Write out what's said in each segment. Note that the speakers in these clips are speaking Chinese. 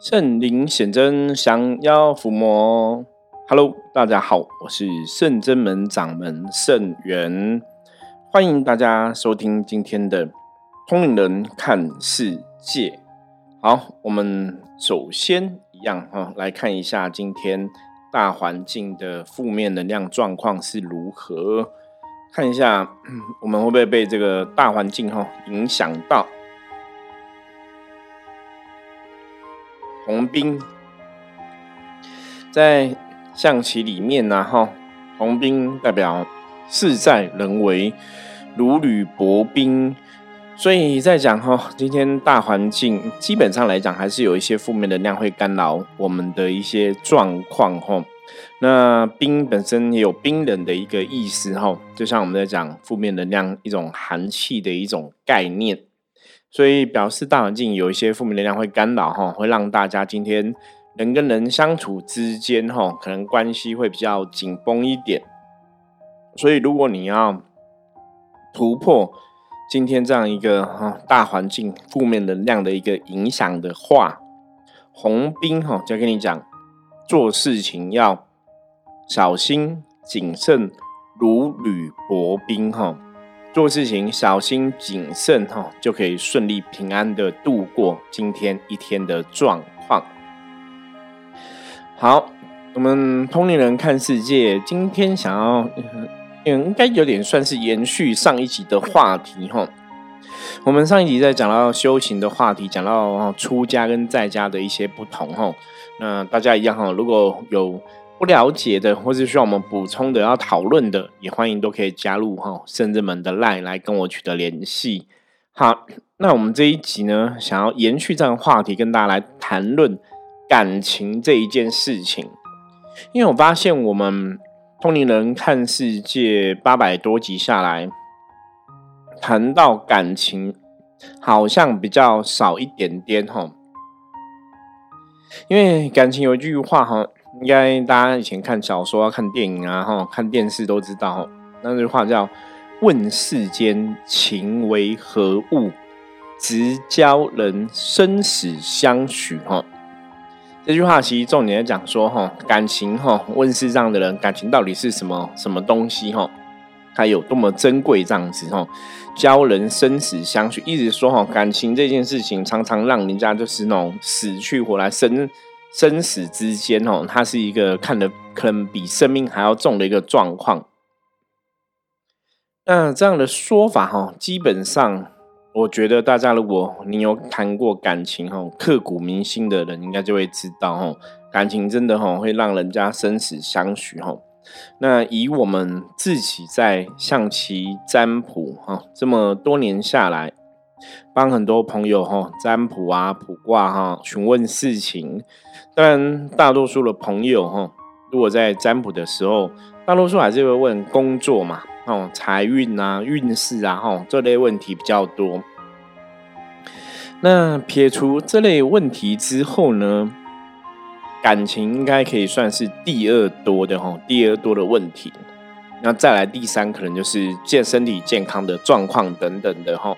圣灵显真，降妖伏魔。Hello，大家好，我是圣真门掌门圣元，欢迎大家收听今天的通灵人看世界。好，我们首先一样哈，来看一下今天大环境的负面能量状况是如何。看一下，我们会不会被这个大环境哈影响到？红兵在象棋里面呢，哈，红兵代表事在人为，如履薄冰，所以在讲哈，今天大环境基本上来讲，还是有一些负面能量会干扰我们的一些状况哈。那冰本身也有冰冷的一个意思哈，就像我们在讲负面能量一种寒气的一种概念。所以表示大环境有一些负面能量会干扰哈，会让大家今天人跟人相处之间哈，可能关系会比较紧绷一点。所以如果你要突破今天这样一个哈大环境负面能量的一个影响的话，红兵哈就跟你讲，做事情要小心谨慎，如履薄冰哈。做事情小心谨慎哈，就可以顺利平安的度过今天一天的状况。好，我们通灵人看世界，今天想要，应该有点算是延续上一集的话题哈。我们上一集在讲到修行的话题，讲到出家跟在家的一些不同哈。那大家一样哈，如果有。不了解的，或是需要我们补充的、要讨论的，也欢迎都可以加入哈圣人们的 line 来跟我取得联系。好，那我们这一集呢，想要延续这样话题，跟大家来谈论感情这一件事情。因为我发现我们通灵人看世界八百多集下来，谈到感情好像比较少一点点哈。因为感情有一句话哈。应该大家以前看小说、看电影啊，哈，看电视都知道，那句话叫“问世间情为何物，直教人生死相许”哈。这句话其实重点在讲说，哈，感情，哈，问世上的人，感情到底是什么什么东西，哈，它有多么珍贵，这样子，哈，教人生死相许，一直说，哈，感情这件事情常常让人家就是那种死去活来生。生死之间，哦，它是一个看的可能比生命还要重的一个状况。那这样的说法，哈，基本上，我觉得大家如果你有谈过感情，哈，刻骨铭心的人，应该就会知道，哈，感情真的，哈，会让人家生死相许，哈。那以我们自己在象棋占卜，哈，这么多年下来。帮很多朋友哈占卜啊、卜卦哈、询问事情，当然大多数的朋友哈，如果在占卜的时候，大多数还是会问工作嘛、哦财运啊、运势啊哈这类问题比较多。那撇除这类问题之后呢，感情应该可以算是第二多的哈，第二多的问题。那再来第三，可能就是健身体健康的状况等等的哈。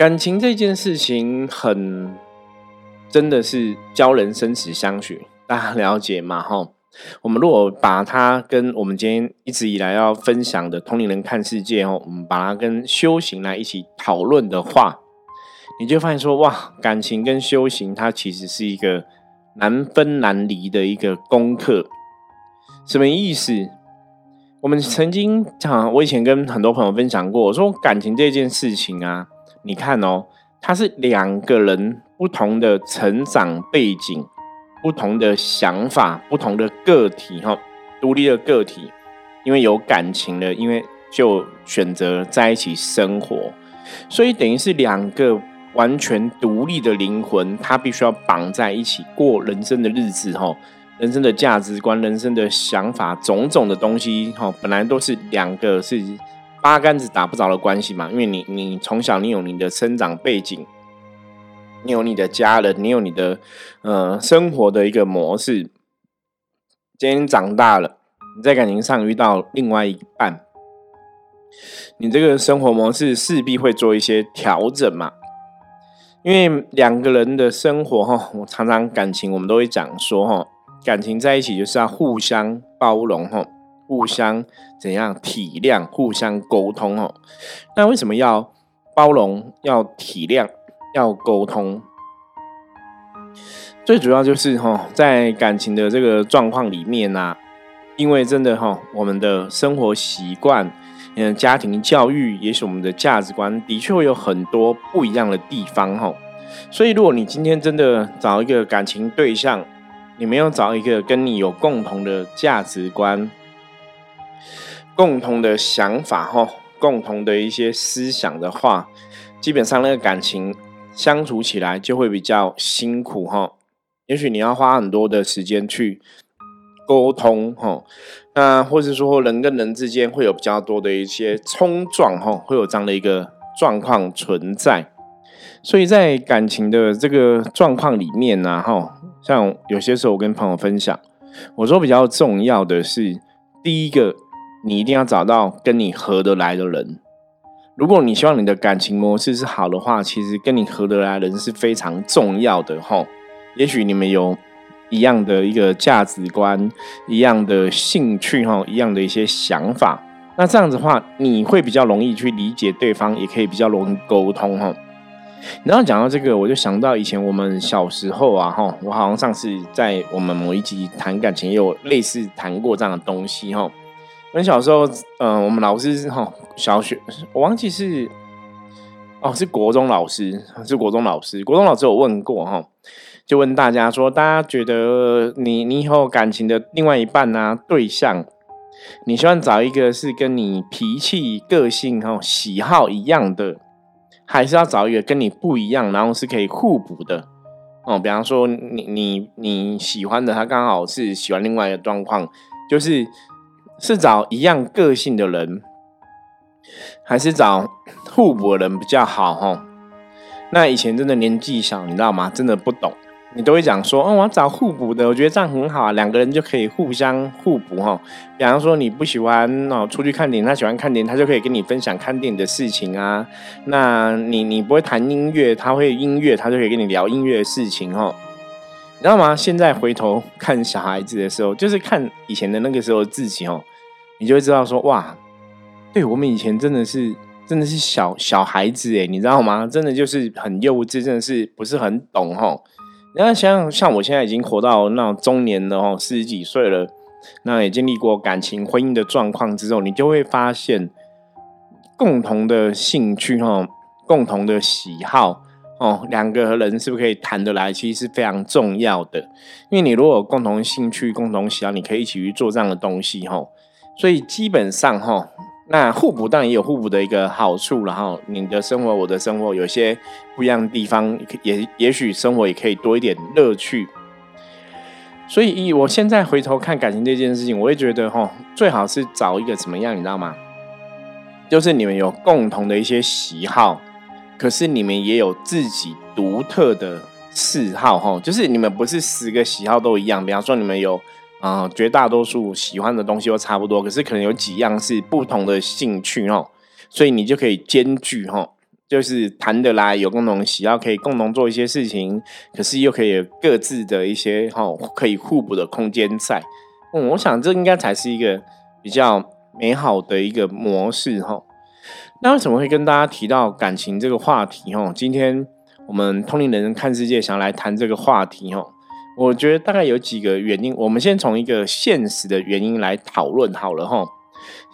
感情这件事情很，真的是教人生死相许，大家了解吗？哈，我们如果把它跟我们今天一直以来要分享的同龄人看世界哦，我们把它跟修行来一起讨论的话，你就发现说，哇，感情跟修行它其实是一个难分难离的一个功课。什么意思？我们曾经讲，我以前跟很多朋友分享过，我说感情这件事情啊。你看哦，他是两个人不同的成长背景、不同的想法、不同的个体哈，独立的个体，因为有感情了，因为就选择在一起生活，所以等于是两个完全独立的灵魂，他必须要绑在一起过人生的日子哈，人生的价值观、人生的想法、种种的东西哈，本来都是两个是。八竿子打不着的关系嘛，因为你你从小你有你的生长背景，你有你的家人，你有你的呃生活的一个模式。今天长大了，你在感情上遇到另外一半，你这个生活模式势必会做一些调整嘛。因为两个人的生活哈，我常常感情我们都会讲说哈，感情在一起就是要互相包容哈，互相怎样体谅，互相沟通哦。那为什么要包容、要体谅、要沟通？最主要就是哈，在感情的这个状况里面呢，因为真的哈，我们的生活习惯。嗯，家庭教育也许我们的价值观的确会有很多不一样的地方哈，所以如果你今天真的找一个感情对象，你没有找一个跟你有共同的价值观、共同的想法哈、共同的一些思想的话，基本上那个感情相处起来就会比较辛苦哈。也许你要花很多的时间去。沟通哈，那或者说人跟人之间会有比较多的一些冲撞哈，会有这样的一个状况存在。所以在感情的这个状况里面呢，哈，像有些时候我跟朋友分享，我说比较重要的是，第一个，你一定要找到跟你合得来的人。如果你希望你的感情模式是好的话，其实跟你合得来的人是非常重要的哈。也许你们有。一样的一个价值观，一样的兴趣哈，一样的一些想法，那这样子的话，你会比较容易去理解对方，也可以比较容易沟通哈。然后讲到这个，我就想到以前我们小时候啊哈，我好像上次在我们某一集谈感情，也有类似谈过这样的东西哈。我们小时候，嗯，我们老师哈，小学我忘记是哦，是国中老师，是国中老师，国中老师有问过哈。就问大家说，大家觉得你你以后感情的另外一半呢？对象，你希望找一个是跟你脾气、个性、哈喜好一样的，还是要找一个跟你不一样，然后是可以互补的？哦，比方说你你你喜欢的他刚好是喜欢另外一个状况，就是是找一样个性的人，还是找互补的人比较好？哈，那以前真的年纪小，你知道吗？真的不懂。你都会讲说，哦，我要找互补的，我觉得这样很好，两个人就可以互相互补哈。比方说，你不喜欢哦出去看电影，他喜欢看电影，他就可以跟你分享看电影的事情啊。那你你不会弹音乐，他会音乐，他就可以跟你聊音乐的事情哈。你知道吗？现在回头看小孩子的时候，就是看以前的那个时候自己哦，你就会知道说，哇，对我们以前真的是真的是小小孩子诶，你知道吗？真的就是很幼稚，真的是不是很懂哈。那像像我现在已经活到那种中年了哦，四十几岁了，那也经历过感情婚姻的状况之后，你就会发现共同的兴趣哈，共同的喜好哦，两个人是不是可以谈得来，其实是非常重要的。因为你如果有共同兴趣、共同喜好，你可以一起去做这样的东西哈。所以基本上哈。那互补当然也有互补的一个好处，然后你的生活、我的生活有些不一样的地方，也也许生活也可以多一点乐趣。所以，以我现在回头看感情这件事情，我会觉得哈，最好是找一个怎么样，你知道吗？就是你们有共同的一些喜好，可是你们也有自己独特的嗜好哈，就是你们不是十个喜好都一样，比方说你们有。啊，绝大多数喜欢的东西都差不多，可是可能有几样是不同的兴趣哦，所以你就可以兼具哈，就是谈得来，有共同喜好，可以共同做一些事情，可是又可以有各自的一些哈可以互补的空间在。嗯，我想这应该才是一个比较美好的一个模式哈。那为什么会跟大家提到感情这个话题哈？今天我们通灵人看世界想要来谈这个话题哈。我觉得大概有几个原因，我们先从一个现实的原因来讨论好了哈。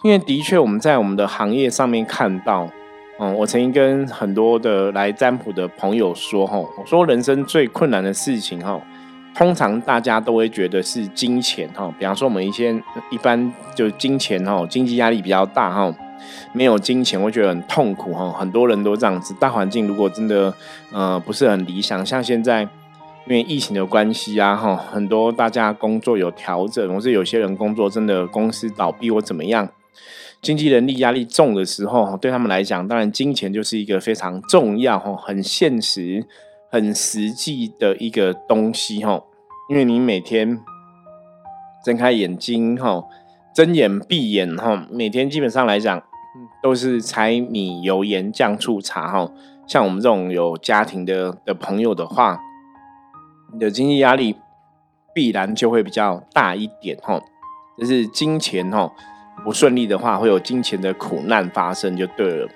因为的确我们在我们的行业上面看到，嗯，我曾经跟很多的来占卜的朋友说哈，我说人生最困难的事情哈，通常大家都会觉得是金钱哈。比方说我们一些一般就金钱哈，经济压力比较大哈，没有金钱会觉得很痛苦哈。很多人都这样子，大环境如果真的呃不是很理想，像现在。因为疫情的关系啊，哈，很多大家工作有调整，或是有些人工作真的公司倒闭或怎么样，经济能力压力重的时候，对他们来讲，当然金钱就是一个非常重要、哈，很现实、很实际的一个东西，哈。因为你每天睁开眼睛，哈，睁眼闭眼，哈，每天基本上来讲，都是柴米油盐酱醋茶哈。像我们这种有家庭的的朋友的话，你的经济压力必然就会比较大一点哈。就是金钱哈不顺利的话，会有金钱的苦难发生就对了。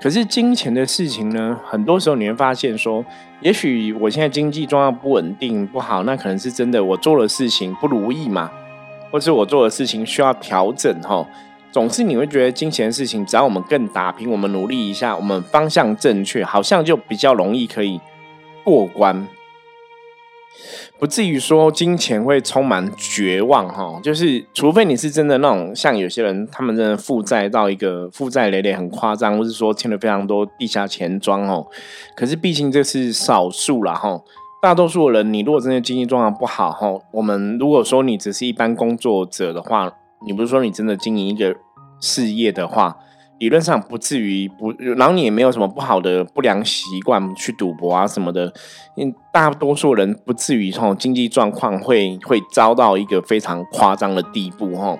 可是金钱的事情呢，很多时候你会发现说，也许我现在经济状况不稳定不好，那可能是真的我做的事情不如意嘛，或是我做的事情需要调整哈。总是你会觉得金钱的事情，只要我们更打拼，我们努力一下，我们方向正确，好像就比较容易可以过关。不至于说金钱会充满绝望哈，就是除非你是真的那种像有些人，他们真的负债到一个负债累累很夸张，或是说欠了非常多地下钱庄哦。可是毕竟这是少数了哈，大多数人，你如果真的经济状况不好哈，我们如果说你只是一般工作者的话，你不是说你真的经营一个事业的话。理论上不至于不，然后你也没有什么不好的不良习惯去赌博啊什么的，因大多数人不至于哈经济状况会会遭到一个非常夸张的地步哈。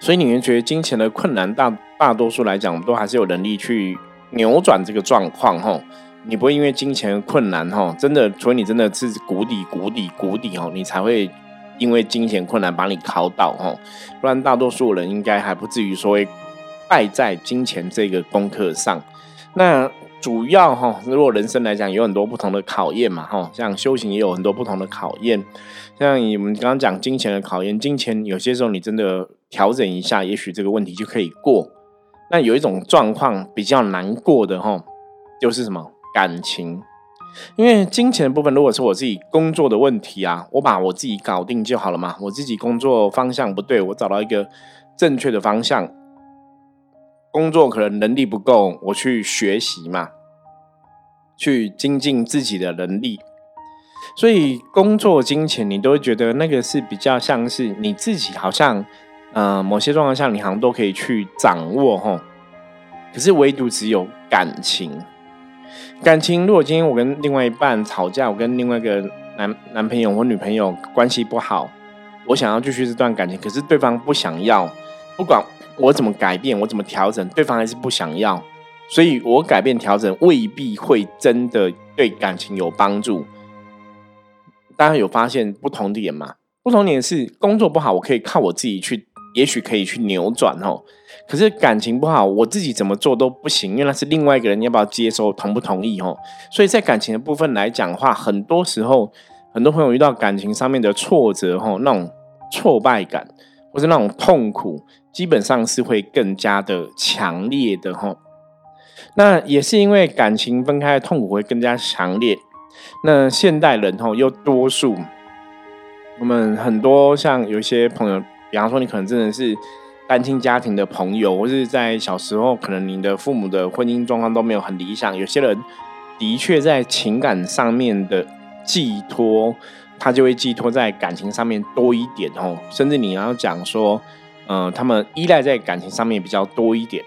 所以你们觉得金钱的困难，大大多数来讲，我们都还是有能力去扭转这个状况哈。你不会因为金钱困难哈，真的，除非你真的是谷底谷底谷底哈，你才会因为金钱困难把你考倒哈。不然大多数人应该还不至于说会。败在金钱这个功课上，那主要哈，如果人生来讲，有很多不同的考验嘛，哈，像修行也有很多不同的考验。像你们刚刚讲金钱的考验，金钱有些时候你真的调整一下，也许这个问题就可以过。那有一种状况比较难过的哈，就是什么感情？因为金钱的部分，如果是我自己工作的问题啊，我把我自己搞定就好了嘛。我自己工作方向不对，我找到一个正确的方向。工作可能能力不够，我去学习嘛，去精进自己的能力。所以工作金钱，你都会觉得那个是比较像是你自己，好像呃某些状况下你好像都可以去掌握哈。可是唯独只有感情，感情如果今天我跟另外一半吵架，我跟另外一个男男朋友或女朋友关系不好，我想要继续这段感情，可是对方不想要，不管。我怎么改变？我怎么调整？对方还是不想要，所以我改变调整未必会真的对感情有帮助。大家有发现不同点吗？不同点是工作不好，我可以靠我自己去，也许可以去扭转哦。可是感情不好，我自己怎么做都不行，因为那是另外一个人你要不要接受，同不同意哦。所以在感情的部分来讲话，很多时候很多朋友遇到感情上面的挫折哦，那种挫败感或是那种痛苦。基本上是会更加的强烈的吼，那也是因为感情分开的痛苦会更加强烈。那现代人吼又多数，我们很多像有一些朋友，比方说你可能真的是单亲家庭的朋友，或是在小时候可能你的父母的婚姻状况都没有很理想，有些人的确在情感上面的寄托，他就会寄托在感情上面多一点哦，甚至你要讲说。嗯，他们依赖在感情上面比较多一点，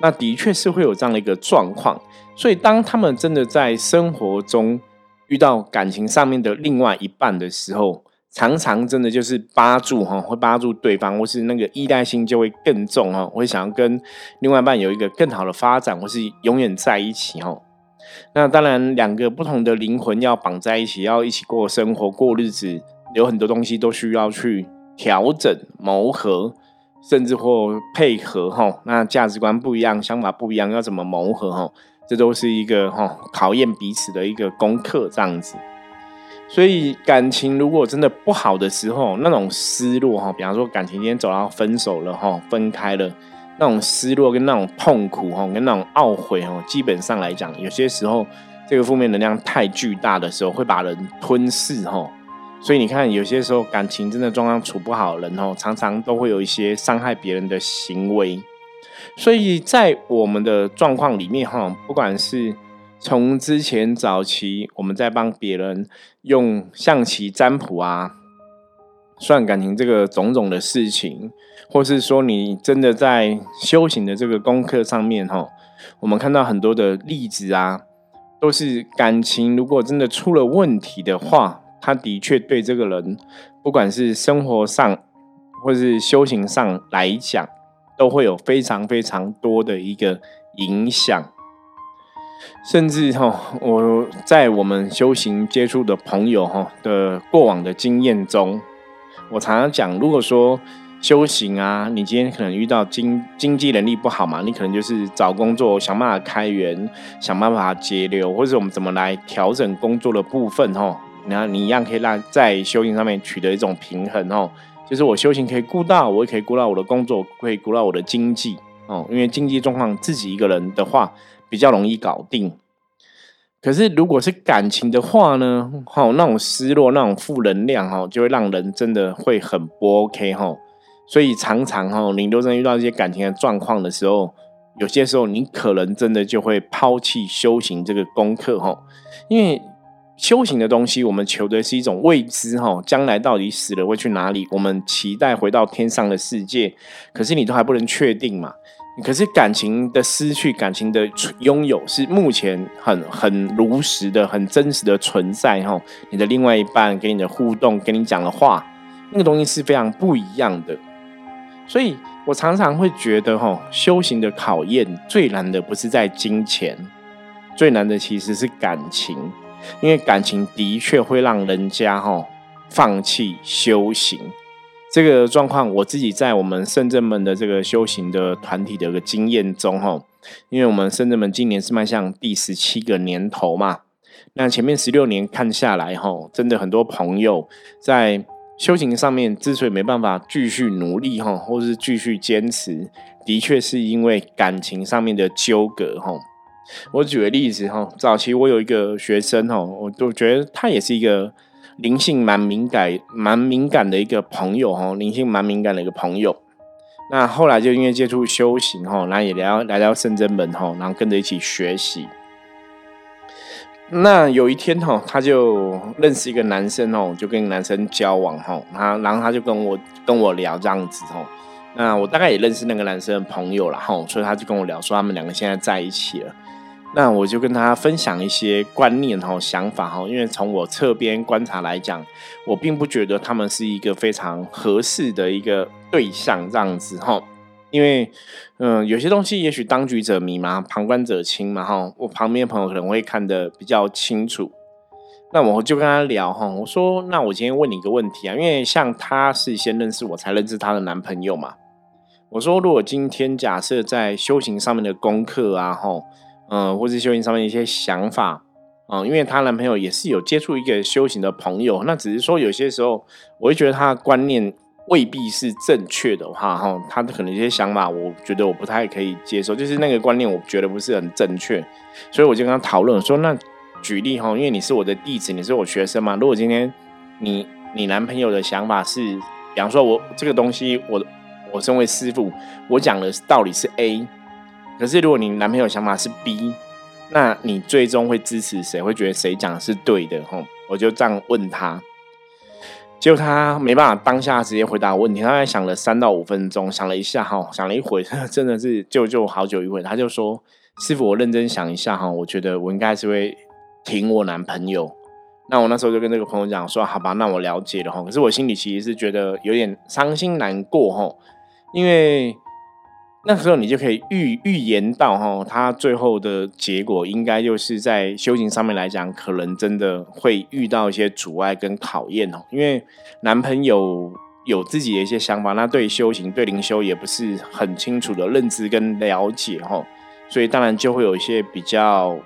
那的确是会有这样的一个状况。所以，当他们真的在生活中遇到感情上面的另外一半的时候，常常真的就是扒住哈，会扒住对方，或是那个依赖性就会更重哈，会想要跟另外一半有一个更好的发展，或是永远在一起哈。那当然，两个不同的灵魂要绑在一起，要一起过生活、过日子，有很多东西都需要去调整、磨合。甚至或配合哈，那价值观不一样，想法不一样，要怎么磨合哈？这都是一个哈考验彼此的一个功课，这样子。所以感情如果真的不好的时候，那种失落哈，比方说感情今天走到分手了哈，分开了，那种失落跟那种痛苦哈，跟那种懊悔哈，基本上来讲，有些时候这个负面能量太巨大的时候，会把人吞噬哈。所以你看，有些时候感情真的状况处不好，人哦，常常都会有一些伤害别人的行为。所以在我们的状况里面，哈，不管是从之前早期我们在帮别人用象棋占卜啊，算感情这个种种的事情，或是说你真的在修行的这个功课上面，哈，我们看到很多的例子啊，都是感情如果真的出了问题的话。他的确对这个人，不管是生活上或是修行上来讲，都会有非常非常多的一个影响。甚至哈，我在我们修行接触的朋友哈的过往的经验中，我常常讲，如果说修行啊，你今天可能遇到经经济能力不好嘛，你可能就是找工作想办法开源，想办法节流，或者我们怎么来调整工作的部分哈，然后你一样可以让在修行上面取得一种平衡哦，就是我修行可以顾到，我也可以顾到我的工作，可以顾到我的经济哦，因为经济状况自己一个人的话。比较容易搞定，可是如果是感情的话呢？哈，那种失落、那种负能量，哈，就会让人真的会很不 OK，哈。所以常常哈，你都在遇到一些感情的状况的时候，有些时候你可能真的就会抛弃修行这个功课，哈。因为修行的东西，我们求的是一种未知，哈，将来到底死了会去哪里？我们期待回到天上的世界，可是你都还不能确定嘛。可是感情的失去，感情的拥有，是目前很很如实的、很真实的存在。哈，你的另外一半跟你的互动，跟你讲的话，那个东西是非常不一样的。所以我常常会觉得，哈，修行的考验最难的不是在金钱，最难的其实是感情，因为感情的确会让人家哈放弃修行。这个状况，我自己在我们圣正门的这个修行的团体的一个经验中，哈，因为我们圣正门今年是迈向第十七个年头嘛，那前面十六年看下来，哈，真的很多朋友在修行上面之所以没办法继续努力，哈，或是继续坚持，的确是因为感情上面的纠葛，哈。我举个例子，哈，早期我有一个学生，哈，我都觉得他也是一个。灵性蛮敏感、蛮敏感的一个朋友哈，灵性蛮敏感的一个朋友。那后来就因为接触修行哈，然后也聊来到圣真门哈，然后跟着一起学习。那有一天哈，他就认识一个男生哦，就跟男生交往哈，他然后他就跟我跟我聊这样子哦。那我大概也认识那个男生的朋友了哈，所以他就跟我聊说他们两个现在在一起了。那我就跟他分享一些观念哈、想法哈，因为从我侧边观察来讲，我并不觉得他们是一个非常合适的一个对象这样子哈。因为嗯，有些东西也许当局者迷嘛，旁观者清嘛哈。我旁边朋友可能会看得比较清楚。那我就跟他聊哈，我说：那我今天问你一个问题啊，因为像他是先认识我才认识他的男朋友嘛。我说：如果今天假设在修行上面的功课啊，哈。嗯，或是修行上面一些想法，嗯，因为她男朋友也是有接触一个修行的朋友，那只是说有些时候，我会觉得他的观念未必是正确的话，哈，他的可能一些想法，我觉得我不太可以接受，就是那个观念，我觉得不是很正确，所以我就跟他讨论说，那举例哈，因为你是我的弟子，你是我学生嘛，如果今天你你男朋友的想法是，比方说我这个东西，我我身为师傅，我讲的道理是 A。可是，如果你男朋友想法是 B，那你最终会支持谁？会觉得谁讲的是对的？吼，我就这样问他，结果他没办法当下直接回答我问题，他在想了三到五分钟，想了一下，哈，想了一会，真的是就就好久一会，他就说：“师傅，我认真想一下，哈，我觉得我应该是会挺我男朋友。”那我那时候就跟这个朋友讲说：“好吧，那我了解了，哈。”可是我心里其实是觉得有点伤心难过，哈，因为。那时候你就可以预预言到哈，他最后的结果应该就是在修行上面来讲，可能真的会遇到一些阻碍跟考验哦。因为男朋友有自己的一些想法，那对修行、对灵修也不是很清楚的认知跟了解哈，所以当然就会有一些比较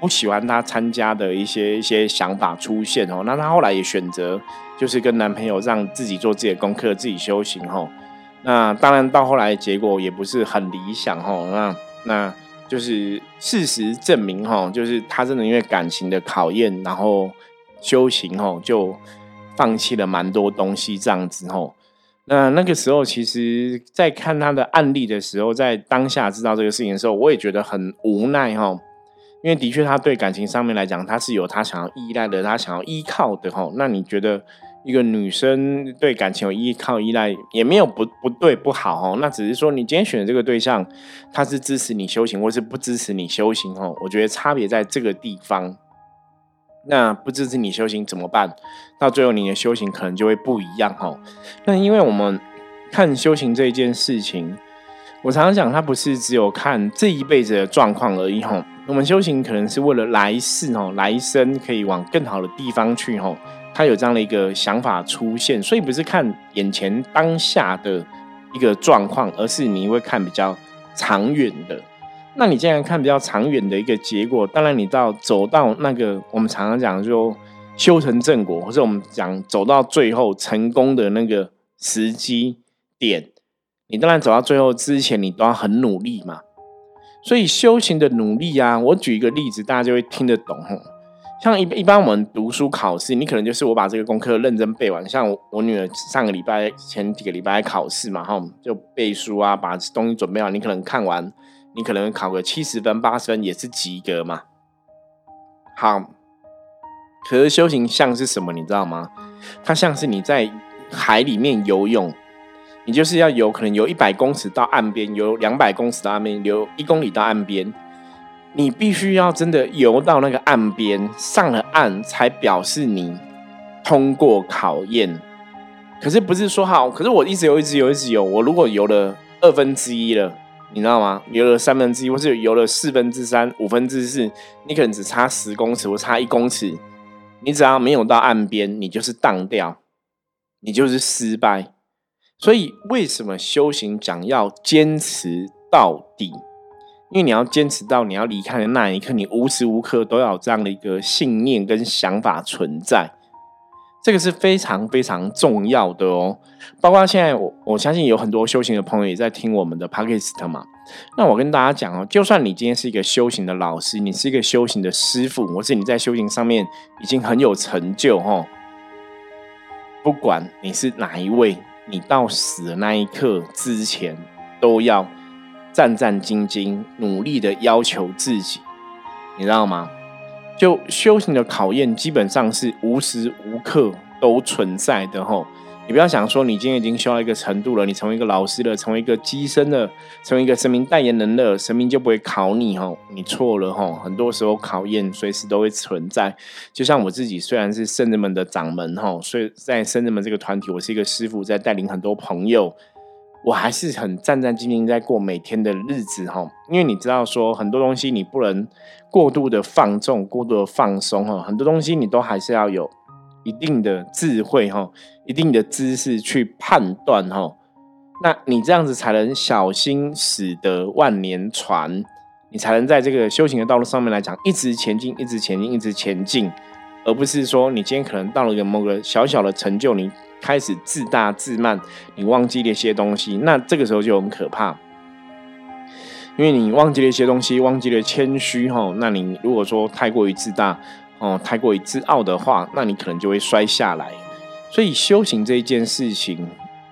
不喜欢他参加的一些一些想法出现哦。那他后来也选择就是跟男朋友让自己做自己的功课，自己修行哈。那当然，到后来结果也不是很理想哈。那那就是事实证明哈，就是他真的因为感情的考验，然后修行哈，就放弃了蛮多东西这样子哈。那那个时候，其实在看他的案例的时候，在当下知道这个事情的时候，我也觉得很无奈哈。因为的确，他对感情上面来讲，他是有他想要依赖的，他想要依靠的哈。那你觉得？一个女生对感情有依靠依赖，也没有不不对不好哦。那只是说，你今天选的这个对象，他是支持你修行，或是不支持你修行哦。我觉得差别在这个地方。那不支持你修行怎么办？到最后你的修行可能就会不一样哦。那因为我们看修行这一件事情，我常常讲，它不是只有看这一辈子的状况而已吼。我们修行可能是为了来世吼，来生可以往更好的地方去吼。他有这样的一个想法出现，所以不是看眼前当下的一个状况，而是你会看比较长远的。那你既然看比较长远的一个结果，当然你到走到那个我们常常讲说修成正果，或者我们讲走到最后成功的那个时机点，你当然走到最后之前，你都要很努力嘛。所以修行的努力啊，我举一个例子，大家就会听得懂吼。像一一般我们读书考试，你可能就是我把这个功课认真背完。像我女儿上个礼拜前几个礼拜考试嘛，哈，就背书啊，把东西准备好。你可能看完，你可能考个七十分、八十分也是及格嘛。好，可是修行像是什么，你知道吗？它像是你在海里面游泳，你就是要游，可能游一百公尺到岸边，游两百公尺到岸边，游一公里到岸边。你必须要真的游到那个岸边，上了岸才表示你通过考验。可是不是说好？可是我一直游，一直游，一直游。我如果游了二分之一了，你知道吗？游了三分之一，或是游了四分之三、五分之四，你可能只差十公尺，或差一公尺。你只要没有到岸边，你就是荡掉，你就是失败。所以为什么修行讲要坚持到底？因为你要坚持到你要离开的那一刻，你无时无刻都要有这样的一个信念跟想法存在，这个是非常非常重要的哦。包括现在我我相信有很多修行的朋友也在听我们的 podcast 嘛。那我跟大家讲哦，就算你今天是一个修行的老师，你是一个修行的师傅，或是你在修行上面已经很有成就哦，不管你是哪一位，你到死的那一刻之前都要。战战兢兢，努力的要求自己，你知道吗？就修行的考验，基本上是无时无刻都存在的吼。你不要想说，你今天已经修到一个程度了，你成为一个老师了，成为一个机身了，成为一个神明代言人了，神明就不会考你吼。你错了吼。很多时候考验随时都会存在。就像我自己，虽然是圣人们的掌门吼，所以在圣人们这个团体，我是一个师傅，在带领很多朋友。我还是很战战兢兢在过每天的日子哈，因为你知道说很多东西你不能过度的放纵、过度的放松哈，很多东西你都还是要有一定的智慧哈、一定的知识去判断哈，那你这样子才能小心驶得万年船，你才能在这个修行的道路上面来讲一直前进、一直前进、一直前进，而不是说你今天可能到了一个某个小小的成就你。开始自大自慢，你忘记了一些东西，那这个时候就很可怕，因为你忘记了一些东西，忘记了谦虚哈。那你如果说太过于自大哦，太过于自傲的话，那你可能就会摔下来。所以修行这一件事情。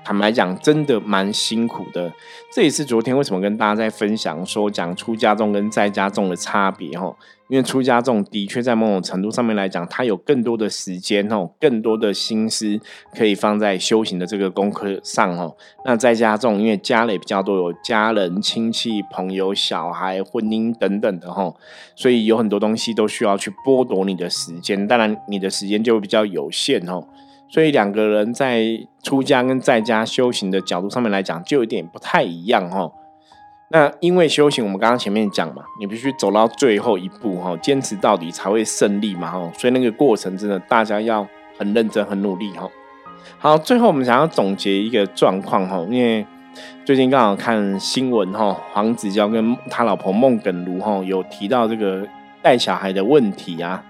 坦白讲，真的蛮辛苦的。这也是昨天为什么跟大家在分享说讲出家众跟在家众的差别哈。因为出家众的确在某种程度上面来讲，他有更多的时间哦，更多的心思可以放在修行的这个功课上哦。那在家众因为家里比较多，有家人、亲戚、朋友、小孩、婚姻等等的哈，所以有很多东西都需要去剥夺你的时间。当然，你的时间就会比较有限哦。所以两个人在出家跟在家修行的角度上面来讲，就有点不太一样哈。那因为修行，我们刚刚前面讲嘛，你必须走到最后一步哈，坚持到底才会胜利嘛哈。所以那个过程真的大家要很认真、很努力哈。好，最后我们想要总结一个状况哈，因为最近刚好看新闻哈，黄子佼跟他老婆孟耿如哈有提到这个带小孩的问题啊。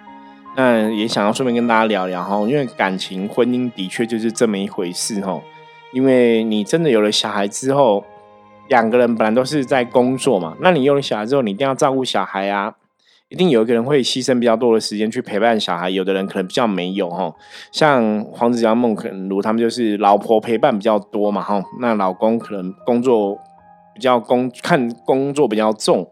那也想要顺便跟大家聊聊哈，因为感情婚姻的确就是这么一回事哈。因为你真的有了小孩之后，两个人本来都是在工作嘛，那你有了小孩之后，你一定要照顾小孩啊，一定有一个人会牺牲比较多的时间去陪伴小孩，有的人可能比较没有哈。像黄子佼、孟肯如他们就是老婆陪伴比较多嘛哈，那老公可能工作比较工看工作比较重，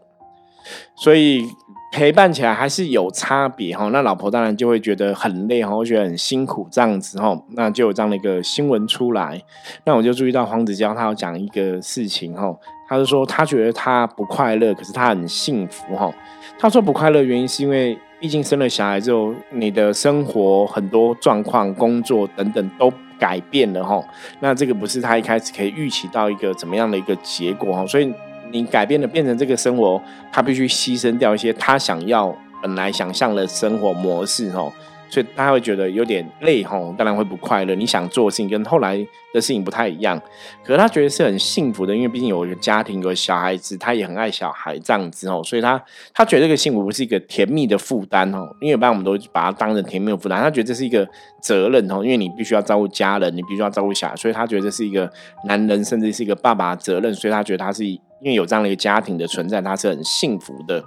所以。陪伴起来还是有差别哈，那老婆当然就会觉得很累哈，会觉得很辛苦这样子哈，那就有这样的一个新闻出来，那我就注意到黄子佼他要讲一个事情哈，他就说他觉得他不快乐，可是他很幸福哈。他说不快乐原因是因为毕竟生了小孩之后，你的生活很多状况、工作等等都改变了哈。那这个不是他一开始可以预期到一个怎么样的一个结果哈，所以你改变了变成这个生活，他必须牺牲掉一些他想要本来想象的生活模式哦。所以他会觉得有点累吼，当然会不快乐。你想做的事情跟后来的事情不太一样，可是他觉得是很幸福的，因为毕竟有一个家庭，有小孩子，他也很爱小孩这样子哦。所以他他觉得这个幸福不是一个甜蜜的负担哦，因为一般我们都把它当成甜蜜的负担，他觉得这是一个责任哦，因为你必须要照顾家人，你必须要照顾小孩，所以他觉得这是一个男人甚至是一个爸爸的责任，所以他觉得他是因为有这样的一个家庭的存在，他是很幸福的。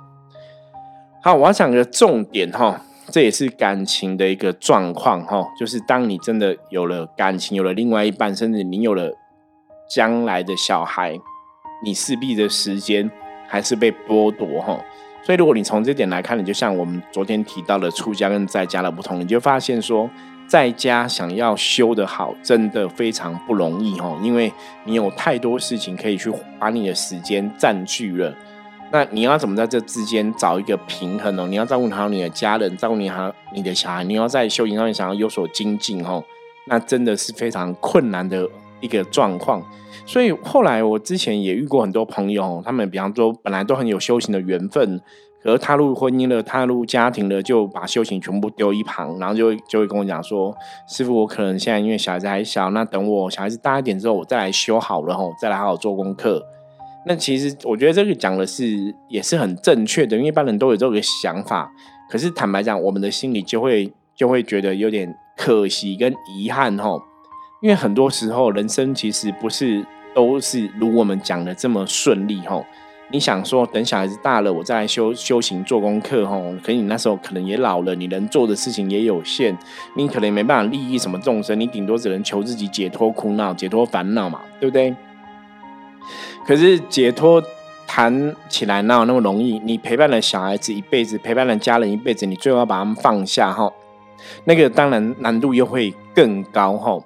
好，我要讲个重点哈。这也是感情的一个状况哈，就是当你真的有了感情，有了另外一半，甚至你有了将来的小孩，你势必的时间还是被剥夺哈。所以如果你从这点来看，你就像我们昨天提到的出家跟在家的不同，你就发现说，在家想要修得好，真的非常不容易哦，因为你有太多事情可以去把你的时间占据了。那你要怎么在这之间找一个平衡哦？你要照顾好你的家人，照顾你好你的小孩，你要在修行上面想要有所精进哦，那真的是非常困难的一个状况。所以后来我之前也遇过很多朋友，他们比方说本来都很有修行的缘分，而踏入婚姻了、踏入家庭了，就把修行全部丢一旁，然后就会就会跟我讲说：“师傅，我可能现在因为小孩子还小，那等我小孩子大一点之后，我再来修好了吼，再来好好做功课。”那其实我觉得这个讲的是也是很正确的，因为一般人都有这个想法。可是坦白讲，我们的心里就会就会觉得有点可惜跟遗憾吼，因为很多时候人生其实不是都是如我们讲的这么顺利吼。你想说等小孩子大了，我再来修修行做功课吼，可你那时候可能也老了，你能做的事情也有限，你可能没办法利益什么众生，你顶多只能求自己解脱苦恼、解脱烦恼嘛，对不对？可是解脱谈起来哪有那么容易？你陪伴了小孩子一辈子，陪伴了家人一辈子，你最后要把他们放下哈，那个当然难度又会更高哈。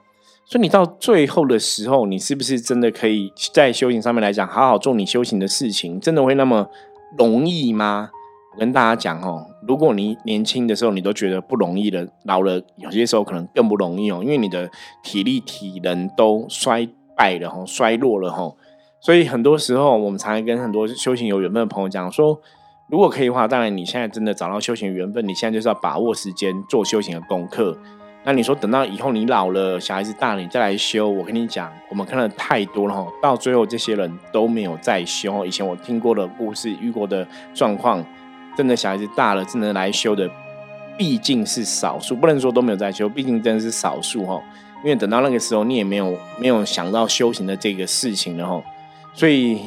所以你到最后的时候，你是不是真的可以在修行上面来讲，好好做你修行的事情？真的会那么容易吗？我跟大家讲哦，如果你年轻的时候你都觉得不容易了，老了有些时候可能更不容易哦，因为你的体力体能都衰败了哈，衰弱了哈。所以很多时候，我们常常跟很多修行有缘分的朋友讲说，如果可以的话，当然你现在真的找到修行缘分，你现在就是要把握时间做修行的功课。那你说等到以后你老了，小孩子大了，你再来修，我跟你讲，我们看了太多了哈，到最后这些人都没有再修。以前我听过的故事、遇过的状况，真的小孩子大了，真的来修的毕竟是少数，不能说都没有在修，毕竟真的是少数哈。因为等到那个时候，你也没有没有想到修行的这个事情了哈。所以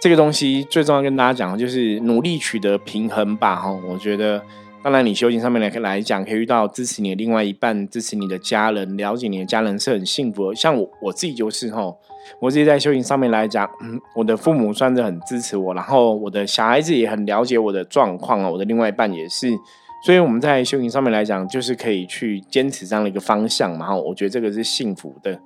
这个东西最重要跟大家讲，就是努力取得平衡吧，哈。我觉得，当然你修行上面来来讲，可以遇到支持你的另外一半，支持你的家人，了解你的家人是很幸福的。像我我自己就是哈，我自己在修行上面来讲，嗯，我的父母算是很支持我，然后我的小孩子也很了解我的状况啊，我的另外一半也是，所以我们在修行上面来讲，就是可以去坚持这样的一个方向嘛，哈。我觉得这个是幸福的。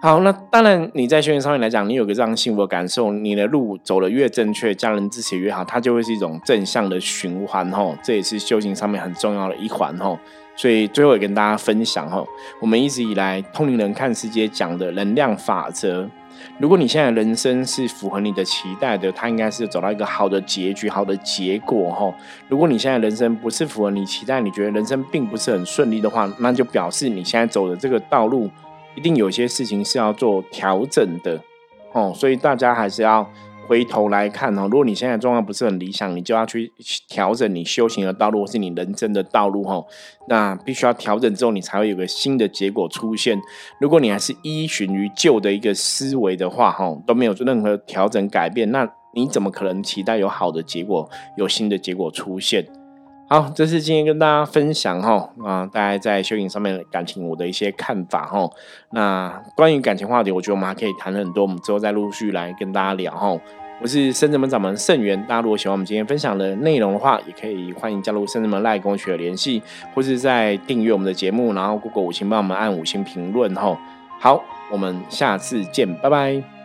好，那当然，你在修行上面来讲，你有个这样幸福的感受，你的路走得越正确，家人支持越好，它就会是一种正向的循环吼。这也是修行上面很重要的一环吼。所以最后也跟大家分享吼，我们一直以来通灵人看世界讲的能量法则，如果你现在人生是符合你的期待的，它应该是走到一个好的结局、好的结果吼。如果你现在人生不是符合你期待，你觉得人生并不是很顺利的话，那就表示你现在走的这个道路。一定有些事情是要做调整的，哦，所以大家还是要回头来看哦。如果你现在状况不是很理想，你就要去调整你修行的道路，或是你人生的道路，哈。那必须要调整之后，你才会有个新的结果出现。如果你还是依循于旧的一个思维的话，哈，都没有做任何调整改变，那你怎么可能期待有好的结果，有新的结果出现？好，这是今天跟大家分享哈啊，大家在修行上面感情我的一些看法哈。那关于感情话题，我觉得我们还可以谈很多，我们之后再陆续来跟大家聊哈。我是深圳门掌门盛元，大家如果喜欢我们今天分享的内容的话，也可以欢迎加入深圳门赖跟我取得联系，或是在订阅我们的节目，然后过过五星帮我们按五星评论哈。好，我们下次见，拜拜。